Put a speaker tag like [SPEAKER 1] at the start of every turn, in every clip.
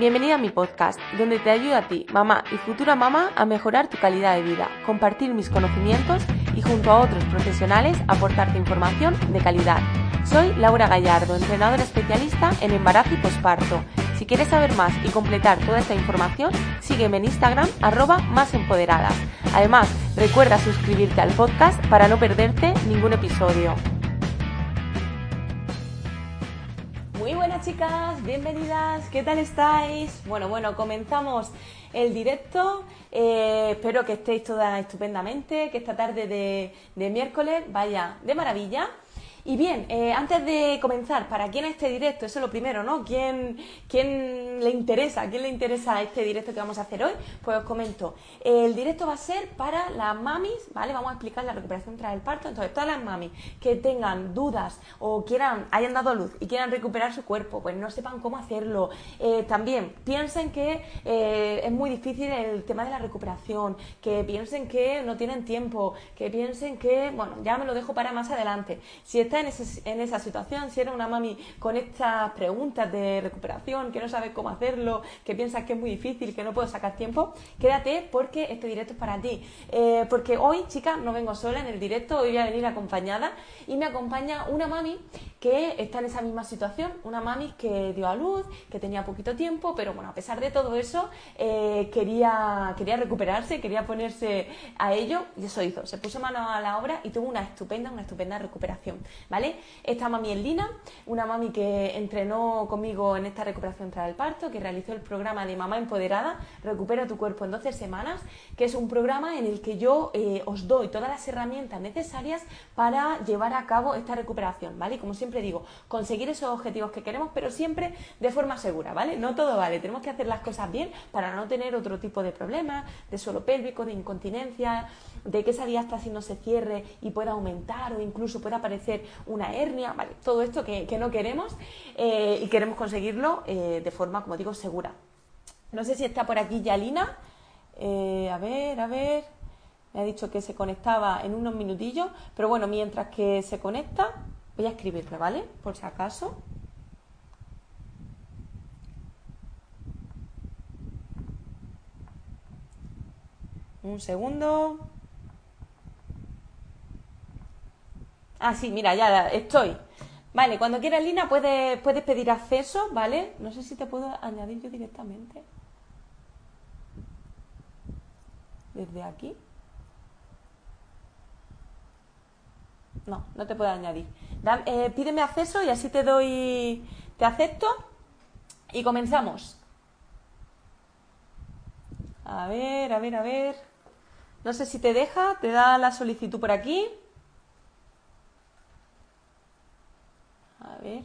[SPEAKER 1] Bienvenida a mi podcast, donde te ayudo a ti, mamá y futura mamá, a mejorar tu calidad de vida, compartir mis conocimientos y junto a otros profesionales aportarte información de calidad. Soy Laura Gallardo, entrenadora especialista en embarazo y posparto. Si quieres saber más y completar toda esta información, sígueme en Instagram arroba más empoderadas. Además, recuerda suscribirte al podcast para no perderte ningún episodio. Chicas, bienvenidas, ¿qué tal estáis? Bueno, bueno, comenzamos el directo. Eh, espero que estéis todas estupendamente, que esta tarde de, de miércoles vaya de maravilla. Y bien, eh, antes de comenzar, ¿para quién este directo? Eso es lo primero, ¿no? ¿Quién, ¿Quién le interesa? ¿Quién le interesa este directo que vamos a hacer hoy? Pues os comento. El directo va a ser para las mamis, ¿vale? Vamos a explicar la recuperación tras el parto. Entonces, todas las mamis que tengan dudas o quieran, hayan dado luz y quieran recuperar su cuerpo, pues no sepan cómo hacerlo. Eh, también piensen que eh, es muy difícil el tema de la recuperación, que piensen que no tienen tiempo, que piensen que, bueno, ya me lo dejo para más adelante. Si está en, en, esa situación, si eres una mami con estas preguntas de recuperación, que no sabes cómo hacerlo, que piensas que es muy difícil, que no puedo sacar tiempo, quédate porque este directo es para ti. Eh, porque hoy, chicas, no vengo sola en el directo, hoy voy a venir acompañada y me acompaña una mami que está en esa misma situación, una mami que dio a luz, que tenía poquito tiempo, pero bueno, a pesar de todo eso, eh, quería, quería recuperarse, quería ponerse a ello y eso hizo, se puso mano a la obra y tuvo una estupenda, una estupenda recuperación, ¿vale? Esta mami es Lina, una mami que entrenó conmigo en esta recuperación tras el parto, que realizó el programa de Mamá Empoderada, Recupera tu cuerpo en 12 semanas, que es un programa en el que yo eh, os doy todas las herramientas necesarias para llevar a cabo esta recuperación, ¿vale? como siempre digo, conseguir esos objetivos que queremos, pero siempre de forma segura, ¿vale? No todo vale, tenemos que hacer las cosas bien para no tener otro tipo de problemas, de suelo pélvico, de incontinencia, de que esa diástasis no se cierre y pueda aumentar o incluso pueda aparecer una hernia, ¿vale? Todo esto que, no queremos eh, y queremos conseguirlo eh, de forma, como digo, segura. No sé si está por aquí Yalina. Eh, a ver, a ver. Me ha dicho que se conectaba en unos minutillos, pero bueno, mientras que se conecta, Voy a escribirle, ¿vale? Por si acaso. Un segundo. Ah, sí, mira, ya estoy. Vale, cuando quieras, Lina, puedes, puedes pedir acceso, ¿vale? No sé si te puedo añadir yo directamente. Desde aquí. No, no te puedo añadir. Eh, pídeme acceso y así te doy, te acepto y comenzamos. A ver, a ver, a ver. No sé si te deja, te da la solicitud por aquí. A ver.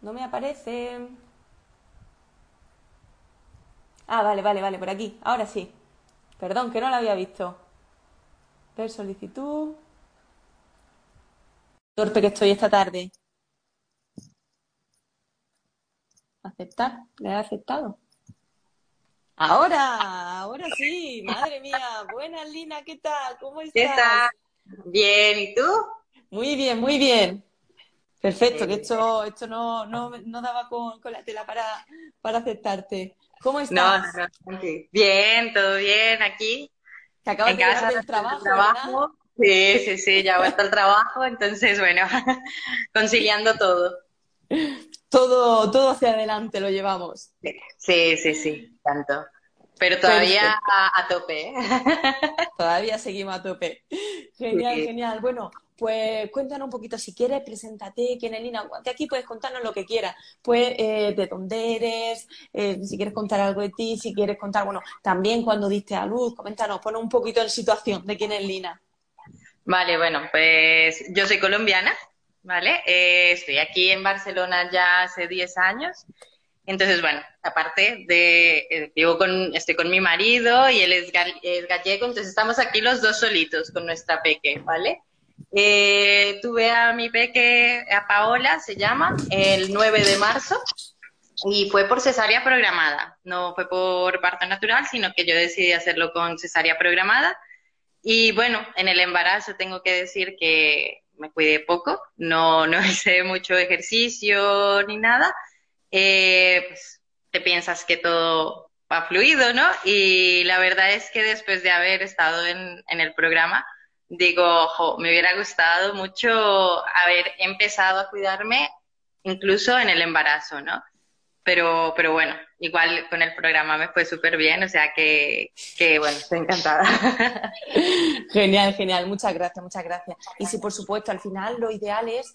[SPEAKER 1] No me aparece. Ah, vale, vale, vale, por aquí. Ahora sí. Perdón, que no lo había visto. Ver solicitud. Torpe que estoy esta tarde. Aceptar. ¿Le he aceptado? Ahora, ahora sí. Madre mía. Buenas, Lina. ¿Qué tal? ¿Cómo estás?
[SPEAKER 2] ¿Qué tal? Bien. ¿Y tú?
[SPEAKER 1] Muy bien, muy bien. Perfecto, que esto, esto no, no, no daba con, con, la tela para, para aceptarte. ¿Cómo estás?
[SPEAKER 2] No, no, Bien, todo bien aquí.
[SPEAKER 1] Te acabas en de casa, del trabajo. trabajo.
[SPEAKER 2] Sí, sí, sí, ya he vuelto al trabajo, entonces, bueno, conciliando todo.
[SPEAKER 1] Todo, todo hacia adelante lo llevamos.
[SPEAKER 2] Sí, sí, sí, tanto. Pero todavía a, tope. ¿eh?
[SPEAKER 1] Todavía seguimos a tope. Genial, genial. Bueno, pues cuéntanos un poquito si quieres, preséntate, quién es Lina. Aquí puedes contarnos lo que quieras. Pues eh, de dónde eres, eh, si quieres contar algo de ti, si quieres contar, bueno, también cuando diste a luz, coméntanos, pon un poquito en situación de quién es Lina.
[SPEAKER 2] Vale, bueno, pues yo soy colombiana, ¿vale? Eh, estoy aquí en Barcelona ya hace 10 años. Entonces, bueno, aparte de, vivo con, estoy con mi marido y él es, gallego, entonces estamos aquí los dos solitos con nuestra peque, ¿vale? Eh, tuve a mi peque, a Paola, se llama, el 9 de marzo y fue por cesárea programada. No fue por parto natural, sino que yo decidí hacerlo con cesárea programada. Y bueno, en el embarazo tengo que decir que me cuidé poco, no, no hice mucho ejercicio ni nada. Eh, pues te piensas que todo va fluido, ¿no? Y la verdad es que después de haber estado en, en el programa, digo, ojo, me hubiera gustado mucho haber empezado a cuidarme incluso en el embarazo, ¿no? Pero, pero bueno, igual con el programa me fue súper bien, o sea que, que, bueno, estoy encantada.
[SPEAKER 1] Genial, genial, muchas gracias, muchas gracias. Y sí, por supuesto, al final lo ideal es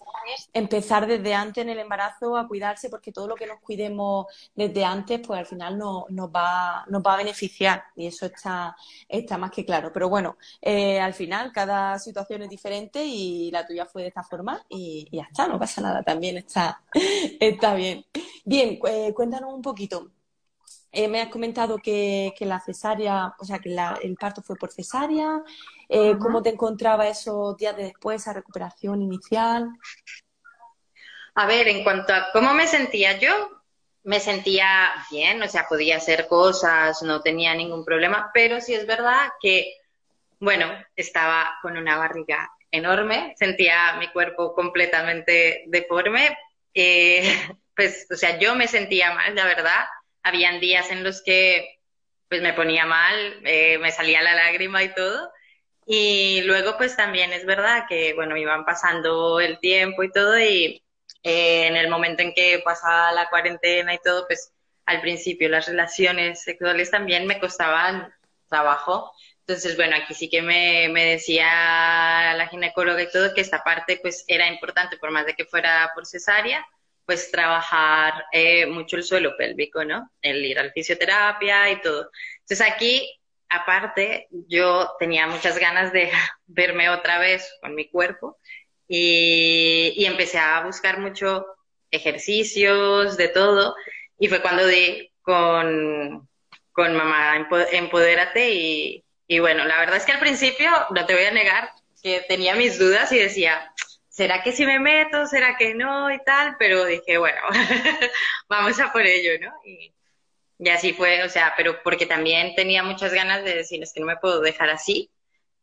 [SPEAKER 1] empezar desde antes en el embarazo a cuidarse, porque todo lo que nos cuidemos desde antes, pues al final no, nos, va, nos va a beneficiar y eso está, está más que claro. Pero bueno, eh, al final cada situación es diferente y la tuya fue de esta forma y, ya está, no pasa nada, también está, está bien. Bien, eh, cuéntanos un poquito. Eh, me has comentado que, la cesárea, o sea, que el parto fue por cesárea. Eh, ¿Cómo te encontraba esos días de después, esa recuperación inicial?
[SPEAKER 2] A ver, en cuanto a cómo me sentía yo, me sentía bien, o sea, podía hacer cosas, no tenía ningún problema, pero sí es verdad que, bueno, estaba con una barriga enorme, sentía mi cuerpo completamente deforme, eh, pues, o sea, yo me sentía mal, la verdad, habían días en los que pues me ponía mal, eh, me salía la lágrima y todo. Y luego pues también es verdad que, bueno, iban pasando el tiempo y todo y eh, en el momento en que pasaba la cuarentena y todo, pues al principio las relaciones sexuales también me costaban trabajo. Entonces, bueno, aquí sí que me, me decía la ginecóloga y todo que esta parte pues era importante, por más de que fuera por cesárea, pues trabajar eh, mucho el suelo pélvico, ¿no? El ir al fisioterapia y todo. Entonces aquí, aparte, yo tenía muchas ganas de verme otra vez con mi cuerpo y, empecé a buscar mucho ejercicios, de todo, y fue cuando di con, con Mamá Empodérate y, y bueno, la verdad es que al principio, no te voy a negar, que tenía mis dudas y decía, ¿será que si me meto? ¿Será que no? Y tal, pero dije, bueno, vamos a por ello, ¿no? Y, así fue, o sea, pero porque también tenía muchas ganas de decirles que no me puedo dejar así.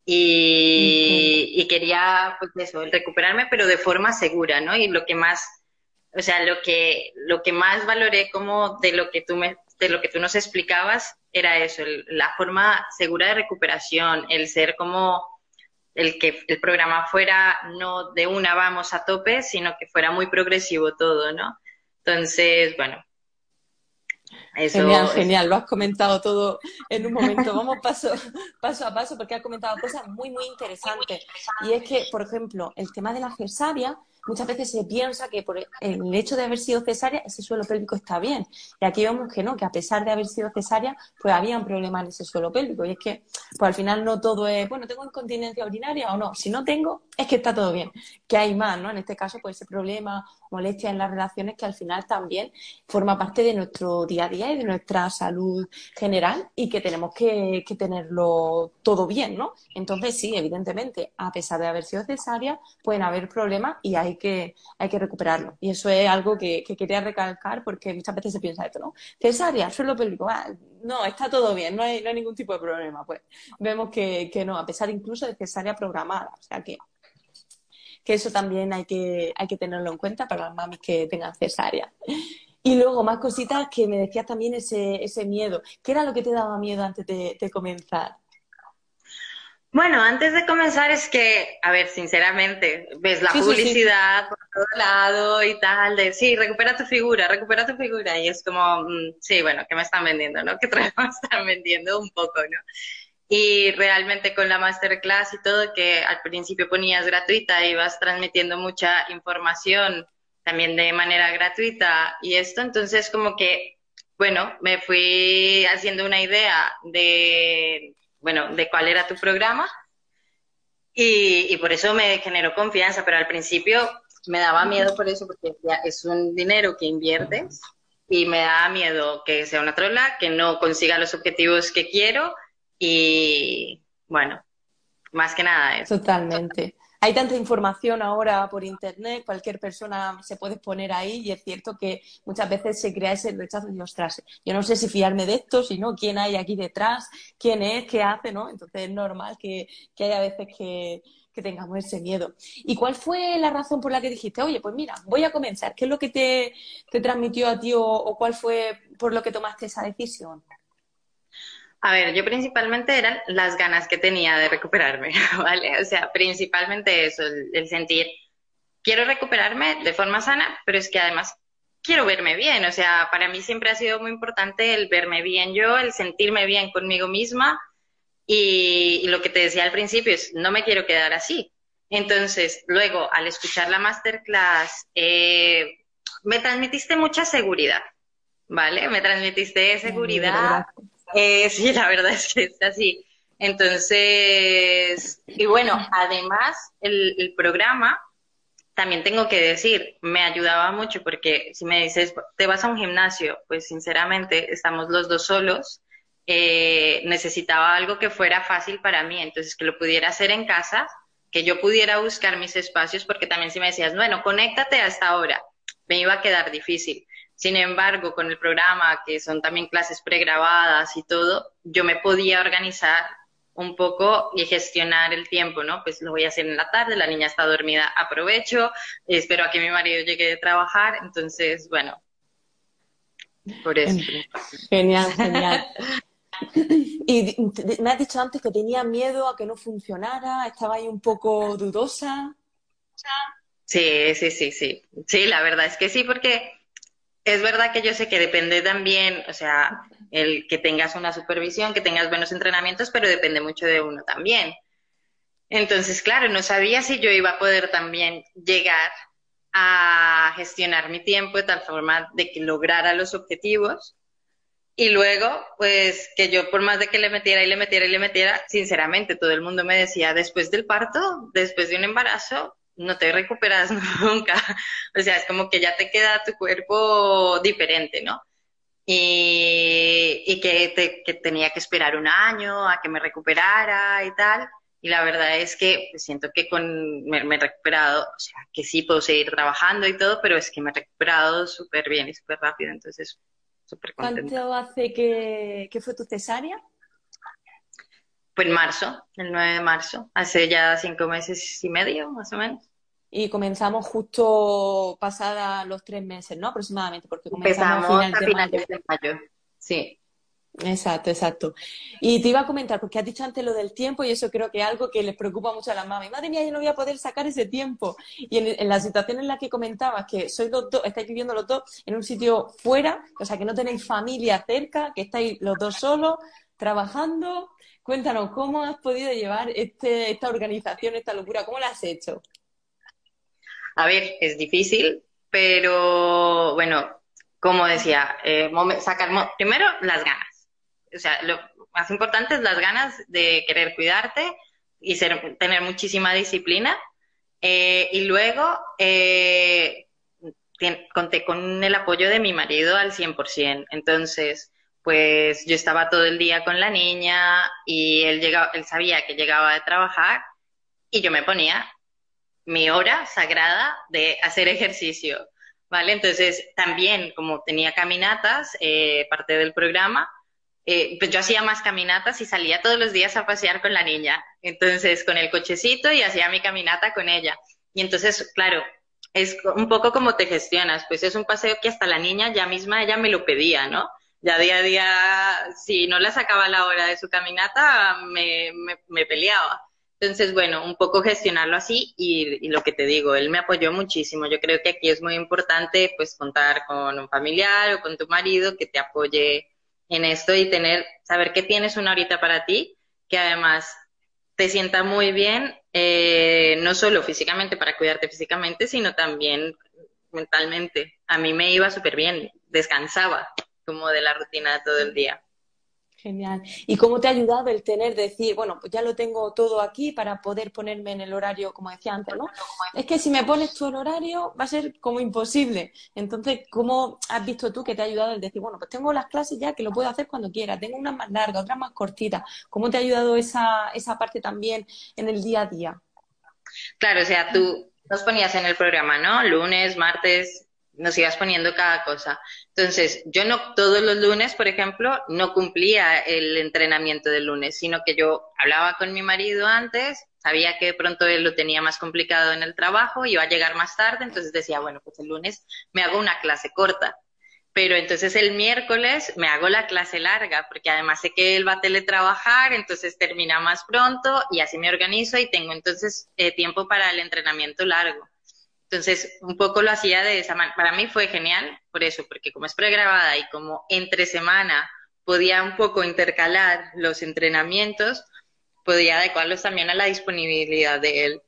[SPEAKER 2] Y, y quería, pues eso, recuperarme, pero de forma segura, ¿no? Y lo que más, o sea, lo que, lo que más valoré como de lo que tú me, de lo que tú nos explicabas era eso, la forma segura de recuperación, el ser como el que el programa fuera no de una vamos a tope, sino que fuera muy progresivo todo, ¿no? Entonces, bueno.
[SPEAKER 1] genial, genial, lo has comentado todo en un momento. Vamos paso, paso a paso porque has comentado cosas muy, muy interesantes. Y es que, por ejemplo, el tema de la cesárea, muchas veces se piensa que por el hecho de haber sido cesárea, ese suelo pélvico está bien. Y aquí vemos que no, que a pesar de haber sido cesárea, pues había un problema en ese suelo pélvico. Y es que, pues al final no todo es, bueno, tengo incontinencia urinaria o no. Si no tengo, es que está todo bien. Que hay más, ¿no? En este caso, pues ese problema, molestia en las relaciones que al final también forma parte de nuestro día a día y de nuestra salud general y que tenemos que, que tenerlo todo bien, ¿no? Entonces, sí, evidentemente, a pesar de haber sido cesárea, pueden haber problemas y hay que, hay que recuperarlo. Y eso es algo que, quería recalcar porque muchas veces se piensa esto, ¿no? Cesárea, suelo pélvico, no, está todo bien, no hay, no hay ningún tipo de problema. Pues vemos que, que no, a pesar incluso de cesárea programada. O sea que que eso también hay que, hay que tenerlo en cuenta para las mamis que tengan cesárea. Y luego, más cositas que me decías también ese, ese miedo. ¿Qué era lo que te daba miedo antes de comenzar?
[SPEAKER 2] Bueno, antes de comenzar es que, a ver, sinceramente, ves la publicidad por todo lado y tal, de sí, recupera tu figura, recupera tu figura, y es como, mm, sí, bueno, ¿qué me están vendiendo, no? ¿Qué me están vendiendo un poco, no? Y realmente con la masterclass y todo, que al principio ponías gratuita, y vas transmitiendo mucha información también de manera gratuita y esto, entonces como que, bueno, me fui haciendo una idea de bueno, de cuál era tu programa. y, por eso me generó confianza, pero al principio me daba miedo por eso, porque es un dinero que inviertes y me da miedo que sea una trola, que no consiga los objetivos que quiero y bueno, más que nada eso.
[SPEAKER 1] Totalmente hay tanta información ahora por internet, cualquier persona se puede poner ahí y es cierto que muchas veces se crea ese rechazo de ostras, yo no sé si fiarme de esto, si no, quién hay aquí detrás, quién es, qué hace, ¿no? Entonces es normal que, haya veces que, tengamos ese miedo. ¿Y cuál fue la razón por la que dijiste, oye, pues mira, voy a comenzar? ¿Qué es lo que te, transmitió a ti o cuál fue por lo que tomaste esa decisión?
[SPEAKER 2] A ver, yo principalmente eran las ganas que tenía de recuperarme, ¿vale? O sea, principalmente eso, el, sentir, quiero recuperarme de forma sana, pero es que además quiero verme bien, o sea, para mí siempre ha sido muy importante el verme bien yo, el sentirme bien conmigo misma y, lo que te decía al principio es, no me quiero quedar así. Entonces, luego, al escuchar la masterclass, eh, me transmitiste mucha seguridad, ¿vale? Me transmitiste seguridad. Eh, sí, la verdad es que es así. Entonces, y bueno, además el, programa, también tengo que decir, me ayudaba mucho porque si me dices, te vas a un gimnasio, pues sinceramente estamos los dos solos, eh, necesitaba algo que fuera fácil para mí, entonces que lo pudiera hacer en casa, que yo pudiera buscar mis espacios, porque también si me decías, bueno, conéctate a esta hora, me iba a quedar difícil. Sin embargo, con el programa, que son también clases pregrabadas y todo, yo me podía organizar un poco y gestionar el tiempo, ¿no? Pues lo voy a hacer en la tarde, la niña está dormida, aprovecho, espero a que mi marido llegue de trabajar, entonces, bueno, por eso.
[SPEAKER 1] Genial, genial. Y me has dicho antes que tenía miedo a que no funcionara, estaba ahí un poco dudosa.
[SPEAKER 2] Sí, sí, sí, sí. Sí, la verdad es que sí, porque es verdad que yo sé que depende también, o sea, el que tengas una supervisión, que tengas buenos entrenamientos, pero depende mucho de uno también. Entonces, claro, no sabía si yo iba a poder también llegar a gestionar mi tiempo de tal forma de que lograra los objetivos. Y luego, pues que yo por más de que le metiera y le metiera y le metiera, sinceramente, todo el mundo me decía, después del parto, después de un embarazo, no te recuperas nunca. O sea, es como que ya te queda tu cuerpo diferente, ¿no? Y, que, tenía que esperar un año a que me recuperara y tal. Y la verdad es que siento que con, me, he recuperado, o sea, que sí puedo seguir trabajando y todo, pero es que me he recuperado súper bien y súper rápido, entonces súper contenta.
[SPEAKER 1] ¿Cuánto hace que, que fue tu cesárea?
[SPEAKER 2] Pues en marzo, el 9 de marzo, hace ya cinco meses y medio, más o menos
[SPEAKER 1] y comenzamos justo pasada los tres meses, ¿no? Aproximadamente, porque comenzamos
[SPEAKER 2] a finales de, mayo. Sí.
[SPEAKER 1] Exacto, exacto. Y te iba a comentar, porque has dicho antes lo del tiempo y eso creo que es algo que les preocupa mucho a las mamás. Madre mía, yo no voy a poder sacar ese tiempo. Y en, la situación en la que comentabas, que sois los dos, estáis viviendo los dos en un sitio fuera, o sea, que no tenéis familia cerca, que estáis los dos solos, trabajando. Cuéntanos, ¿cómo has podido llevar este, esta organización, esta locura? ¿Cómo la has hecho?
[SPEAKER 2] A ver, es difícil, pero bueno, como decía, eh, sacar primero las ganas. O sea, lo más importante es las ganas de querer cuidarte y tener muchísima disciplina. Eh, y luego eh, conté con el apoyo de mi marido al 100%. Entonces, pues yo estaba todo el día con la niña y él, él sabía que llegaba de trabajar y yo me ponía mi hora sagrada de hacer ejercicio, ¿vale? Entonces, también como tenía caminatas, eh, parte del programa, eh, pues yo hacía más caminatas y salía todos los días a pasear con la niña. Entonces, con el cochecito y hacía mi caminata con ella. Y entonces, claro, es un poco como te gestionas, pues es un paseo que hasta la niña ya misma, ella me lo pedía, ¿no? Ya día a día, si no la sacaba la hora de su caminata, me, me, me peleaba. Entonces, bueno, un poco gestionarlo así y, lo que te digo, él me apoyó muchísimo. Yo creo que aquí es muy importante pues contar con un familiar o con tu marido que te apoye en esto y tener, saber que tienes una horita para ti, que además te sienta muy bien, eh, no solo físicamente para cuidarte físicamente, sino también mentalmente. A mí me iba súper bien, descansaba como de la rutina todo el día.
[SPEAKER 1] Genial. ¿Y cómo te ha ayudado el tener, decir, bueno, pues ya lo tengo todo aquí para poder ponerme en el horario, como decía antes, ¿no? Es que si me pones tú el horario va a ser como imposible. Entonces, ¿cómo has visto tú que te ha ayudado el decir, bueno, pues tengo las clases ya que lo puedo hacer cuando quiera, tengo unas más largas, otras más cortitas? ¿Cómo te ha ayudado esa, esa parte también en el día a día?
[SPEAKER 2] Claro, o sea, tú nos ponías en el programa, ¿no? Lunes, martes, nos ibas poniendo cada cosa. Entonces, yo no todos los lunes, por ejemplo, no cumplía el entrenamiento del lunes, sino que yo hablaba con mi marido antes, sabía que de pronto él lo tenía más complicado en el trabajo, iba a llegar más tarde, entonces decía, bueno, pues el lunes me hago una clase corta. Pero entonces el miércoles me hago la clase larga, porque además sé que él va a teletrabajar, entonces termina más pronto y así me organizo y tengo entonces eh, tiempo para el entrenamiento largo. Entonces, un poco lo hacía de esa manera. Para mí fue genial por eso, porque como es pregrabada y como entre semana podía un poco intercalar los entrenamientos, podía adecuarlos también a la disponibilidad de él.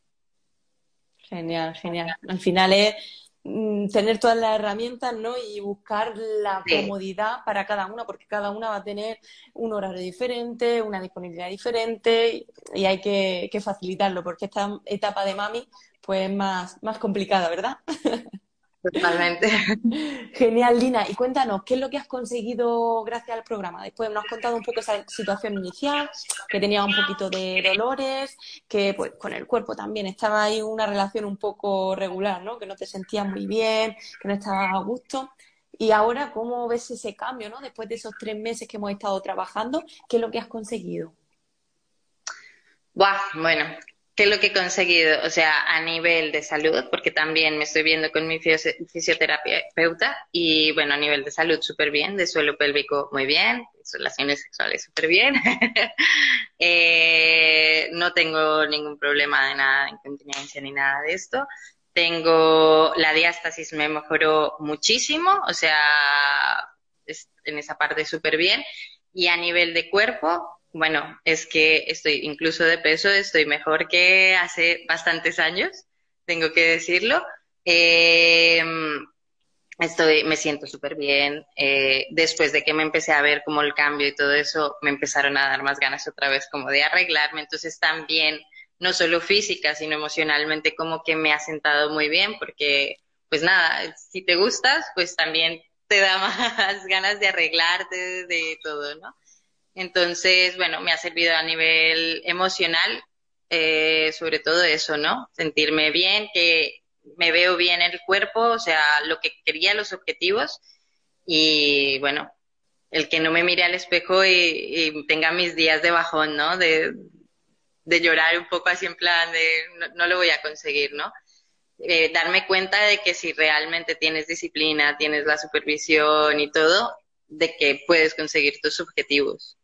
[SPEAKER 1] Genial, genial. Al final es mm, tener todas las herramientas, ¿no? Y buscar la comodidad para cada una, porque cada una va a tener un horario diferente, una disponibilidad diferente y hay que, que facilitarlo, porque esta etapa de mami pues más, más complicada, ¿verdad?
[SPEAKER 2] Totalmente.
[SPEAKER 1] Genial, Lina. Y cuéntanos, ¿qué es lo que has conseguido gracias al programa? Después nos has contado un poco esa situación inicial, que tenía un poquito de dolores, que pues con el cuerpo también estaba ahí una relación un poco regular, ¿no? Que no te sentías muy bien, que no estabas a gusto. Y ahora, ¿cómo ves ese cambio, ¿no? Después de esos tres meses que hemos estado trabajando, ¿qué es lo que has conseguido?
[SPEAKER 2] Buah, bueno, ¿Qué es lo que he conseguido? O sea, a nivel de salud, porque también me estoy viendo con mi fisioterapeuta y bueno, a nivel de salud súper bien, de suelo pélvico muy bien, relaciones sexuales súper bien. eh, no tengo ningún problema de nada de incontinencia ni nada de esto. Tengo la diástasis me mejoró muchísimo, o sea, en esa parte súper bien. Y a nivel de cuerpo, bueno, es que estoy incluso de peso, estoy mejor que hace bastantes años, tengo que decirlo. Eh, estoy, me siento súper bien. Eh, después de que me empecé a ver como el cambio y todo eso, me empezaron a dar más ganas otra vez como de arreglarme. Entonces también, no solo física, sino emocionalmente, como que me ha sentado muy bien, porque, pues nada, si te gustas, pues también te da más ganas de arreglarte, de todo, ¿no? Entonces, bueno, me ha servido a nivel emocional, eh, sobre todo eso, ¿no? Sentirme bien, que me veo bien en el cuerpo, o sea, lo que quería, los objetivos. Y bueno, el que no me mire al espejo y, tenga mis días de bajón, ¿no? De, de, llorar un poco así en plan de no, lo voy a conseguir, ¿no? Eh, darme cuenta de que si realmente tienes disciplina, tienes la supervisión y todo, de que puedes conseguir tus objetivos.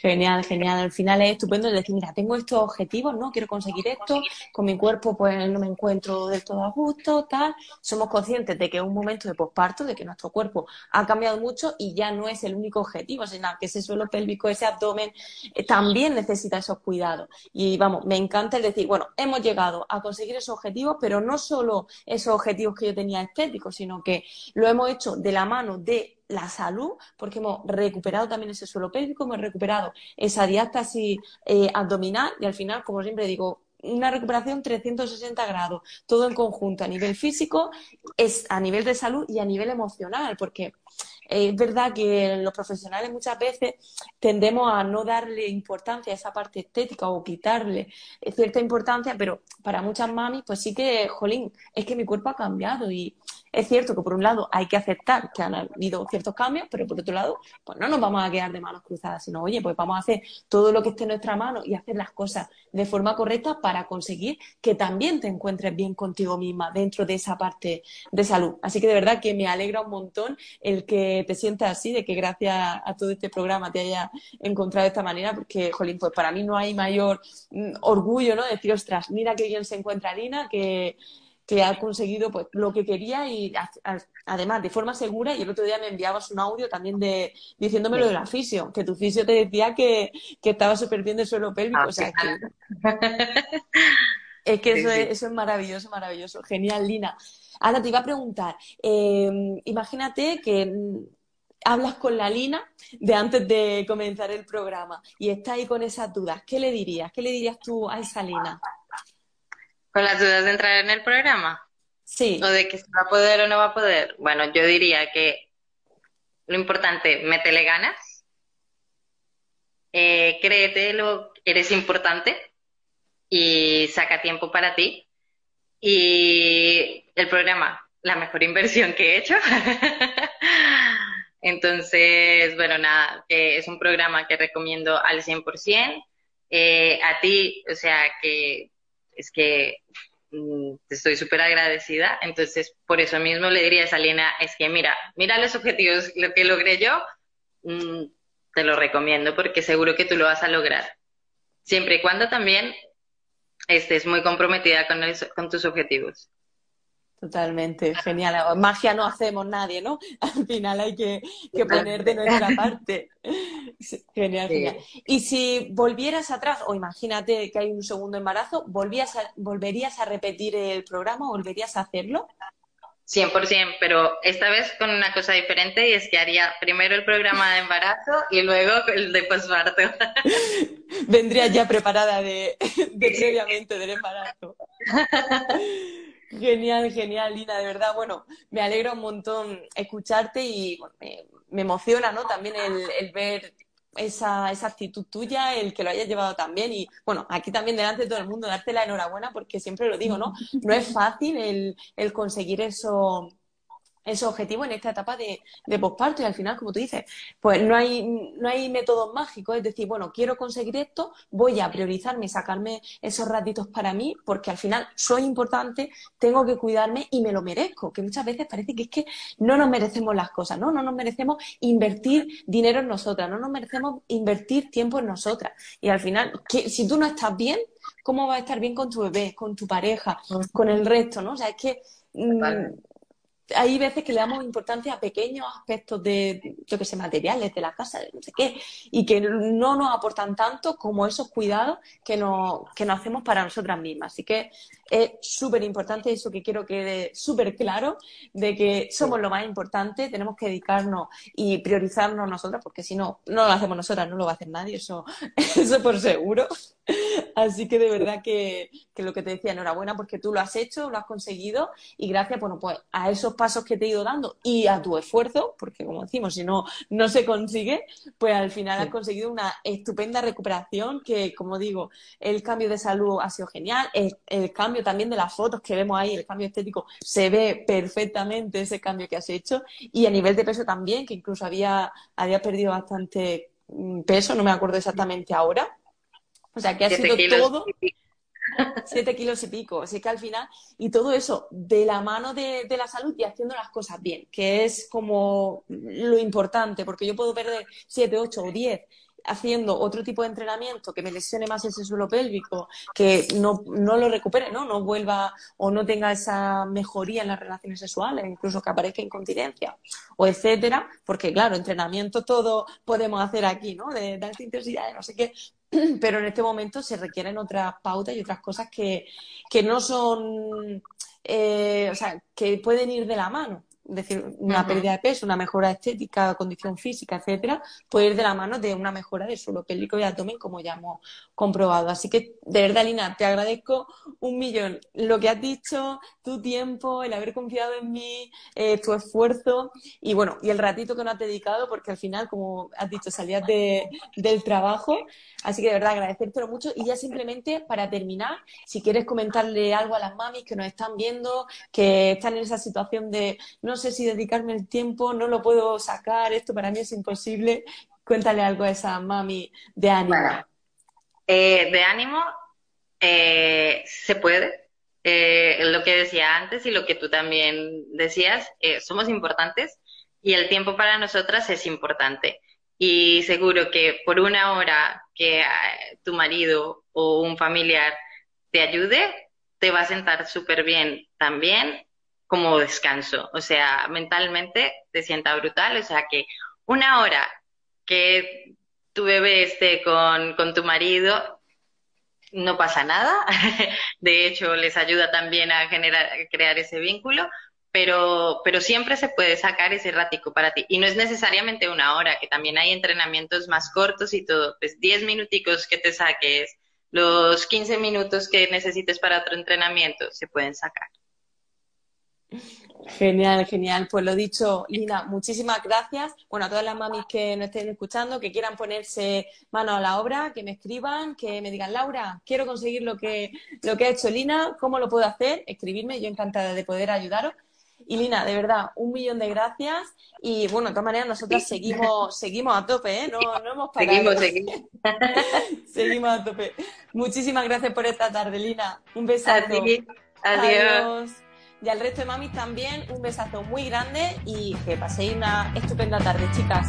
[SPEAKER 1] Genial, genial. Al final es estupendo decir, mira, tengo estos objetivos, ¿no? Quiero conseguir esto, con mi cuerpo pues no me encuentro del todo a gusto, tal. Somos conscientes de que es un momento de posparto, de que nuestro cuerpo ha cambiado mucho y ya no es el único objetivo, sino que ese suelo pélvico, ese abdomen, eh, también necesita esos cuidados. Y vamos, me encanta el decir, bueno, hemos llegado a conseguir esos objetivos, pero no solo esos objetivos que yo tenía estéticos, sino que lo hemos hecho de la mano de la salud, porque hemos recuperado también ese suelo pélvico, hemos recuperado esa diástasis eh, abdominal y al final, como siempre digo, una recuperación 360 grados, todo en conjunto, a nivel físico, es a nivel de salud y a nivel emocional, porque es verdad que los profesionales muchas veces tendemos a no darle importancia a esa parte estética o quitarle cierta importancia, pero para muchas mamis, pues sí que, jolín, es que mi cuerpo ha cambiado y es cierto que por un lado hay que aceptar que han habido ciertos cambios, pero por otro lado, pues no nos vamos a quedar de manos cruzadas, sino, oye, pues vamos a hacer todo lo que esté en nuestra mano y hacer las cosas de forma correcta para conseguir que también te encuentres bien contigo misma dentro de esa parte de salud. Así que de verdad que me alegra un montón el que te sientas así, de que gracias a todo este programa te haya encontrado de esta manera, porque, jolín, pues para mí no hay mayor mm, orgullo, ¿no? De decir, ostras, mira qué bien se encuentra Lina, que que ha conseguido pues lo que quería y además de forma segura y el otro día me enviabas un audio también de diciéndome lo de la fisio, que tu fisio te decía que, estaba súper bien de suelo pélvico, o sea es que eso, Es, eso es maravilloso, maravilloso, genial Lina. Ahora te iba a preguntar, eh, imagínate que hablas con la Lina de antes de comenzar el programa y está ahí con esas dudas, ¿qué le dirías? ¿Qué le dirías tú a esa Lina?
[SPEAKER 2] ¿Con las dudas de entrar en el programa?
[SPEAKER 1] Sí.
[SPEAKER 2] ¿O de que se va a poder o no va a poder? Bueno, yo diría que lo importante, métele ganas, eh, créete lo eres importante y saca tiempo para ti. Y el programa, la mejor inversión que he hecho. Entonces, bueno, nada, es un programa que recomiendo al 100%. Eh, a ti, o sea, que es que mm, estoy súper agradecida. Entonces, por eso mismo le diría a Salina, es que mira, mira los objetivos, lo que logré yo, mm, te lo recomiendo porque seguro que tú lo vas a lograr. Siempre y cuando también estés muy comprometida con, con tus objetivos.
[SPEAKER 1] Totalmente, genial. Magia no hacemos nadie, ¿no? Al final hay que, poner de nuestra parte. Genial, genial. Y si volvieras atrás, o imagínate que hay un segundo embarazo, ¿volvías ¿volverías a repetir el programa? ¿Volverías a hacerlo?
[SPEAKER 2] 100%, pero esta vez con una cosa diferente y es que haría primero el programa de embarazo y luego el de posparto.
[SPEAKER 1] Vendría ya preparada de, de previamente del embarazo. Genial, genial, Lina, de verdad, bueno, me alegra un montón escucharte y me, emociona, ¿no? También el, ver esa, esa, actitud tuya, el que lo hayas llevado también y bueno, aquí también delante de todo el mundo darte la enhorabuena porque siempre lo digo, ¿no? No es fácil el, el conseguir eso, ese objetivo en esta etapa de, de posparto y al final, como tú dices, pues no hay, no hay métodos mágicos, es decir, bueno, quiero conseguir esto, voy a priorizarme y sacarme esos ratitos para mí porque al final soy importante, tengo que cuidarme y me lo merezco, que muchas veces parece que es que no nos merecemos las cosas, ¿no? No nos merecemos invertir dinero en nosotras, no nos merecemos invertir tiempo en nosotras y al final, que, si tú no estás bien, ¿cómo vas a estar bien con tu bebé, con tu pareja, con el resto, ¿no? O sea, es que... Mm, hay veces que le damos importancia a pequeños aspectos de, yo que sé, materiales de la casa, no sé qué, y que no nos aportan tanto como esos cuidados que nos, que nos hacemos para nosotras mismas. Así que es súper importante eso que quiero que quede súper claro, de que somos lo más importante, tenemos que dedicarnos y priorizarnos nosotras, porque si no, no lo hacemos nosotras, no lo va a hacer nadie, eso, eso por seguro. Así que de verdad que, que, lo que te decía, enhorabuena porque tú lo has hecho, lo has conseguido y gracias, bueno, pues a esos pasos que te he ido dando y a tu esfuerzo, porque como decimos, si no, no se consigue, pues al final has conseguido una estupenda recuperación que, como digo, el cambio de salud ha sido genial, el, el cambio también de las fotos que vemos ahí, el cambio estético, se ve perfectamente ese cambio que has hecho. Y a nivel de peso también, que incluso había, había perdido bastante mm, peso, no me acuerdo exactamente ahora. O sea, que ha sido todo siete kilos y pico. Así que al final, y todo eso de la mano de, la salud y haciendo las cosas bien, que es como lo importante, porque yo puedo perder siete, ocho o diez haciendo otro tipo de entrenamiento que me lesione más ese suelo pélvico, que no, no lo recupere, ¿no? No vuelva o no tenga esa mejoría en las relaciones sexuales, incluso que aparezca incontinencia, o etcétera, porque claro, entrenamiento todo podemos hacer aquí, ¿no? De, de alta intensidad, de no sé qué, pero en este momento se requieren otras pautas y otras cosas que, que no son, eh, o sea, que pueden ir de la mano es decir, una pérdida de peso, una mejora estética, condición física, etcétera, puede ir de la mano de una mejora del suelo pélvico y abdomen, como ya hemos comprobado. Así que, de verdad, Lina, te agradezco un millón lo que has dicho, tu tiempo, el haber confiado en mí, eh, tu esfuerzo y, bueno, y el ratito que nos has dedicado, porque al final, como has dicho, salías de, del trabajo. Así que, de verdad, agradecértelo mucho. Y ya simplemente, para terminar, si quieres comentarle algo a las mamis que nos están viendo, que están en esa situación de no sé si dedicarme el tiempo, no lo puedo sacar, esto para mí es imposible. Cuéntale algo a esa mami de ánimo.
[SPEAKER 2] Eh, de ánimo, eh, se puede. Eh, lo que decía antes y lo que tú también decías, somos importantes y el tiempo para nosotras es importante. Y seguro que por una hora que tu marido o un familiar te ayude, te va a sentar súper bien también como descanso. O sea, mentalmente te sienta brutal. O sea, que una hora que tu bebé esté con, con tu marido, no pasa nada. De hecho, les ayuda también a generar, crear ese vínculo. pero, pero siempre se puede sacar ese ratico para ti. Y no es necesariamente una hora, que también hay entrenamientos más cortos y todo. Pues 10 minuticos que te saques, los 15 minutos que necesites para otro entrenamiento, se pueden sacar.
[SPEAKER 1] Genial, genial. Pues lo dicho, Lina, muchísimas gracias. Bueno, a todas las mamis que nos estén escuchando, que quieran ponerse mano a la obra, que me escriban, que me digan, Laura, quiero conseguir lo que, lo que ha hecho Lina, ¿cómo lo puedo hacer? Escribirme, yo encantada de poder ayudaros. Y Lina, de verdad, un millón de gracias. Y bueno, de todas maneras, nosotras seguimos, seguimos a tope, ¿eh? No, no hemos parado.
[SPEAKER 2] Seguimos, seguimos.
[SPEAKER 1] seguimos a tope. Muchísimas gracias por esta tarde, Lina. Un besazo.
[SPEAKER 2] Adiós. Adiós.
[SPEAKER 1] Y al resto de mamis también, un besazo muy grande y que paséis una estupenda tarde, chicas.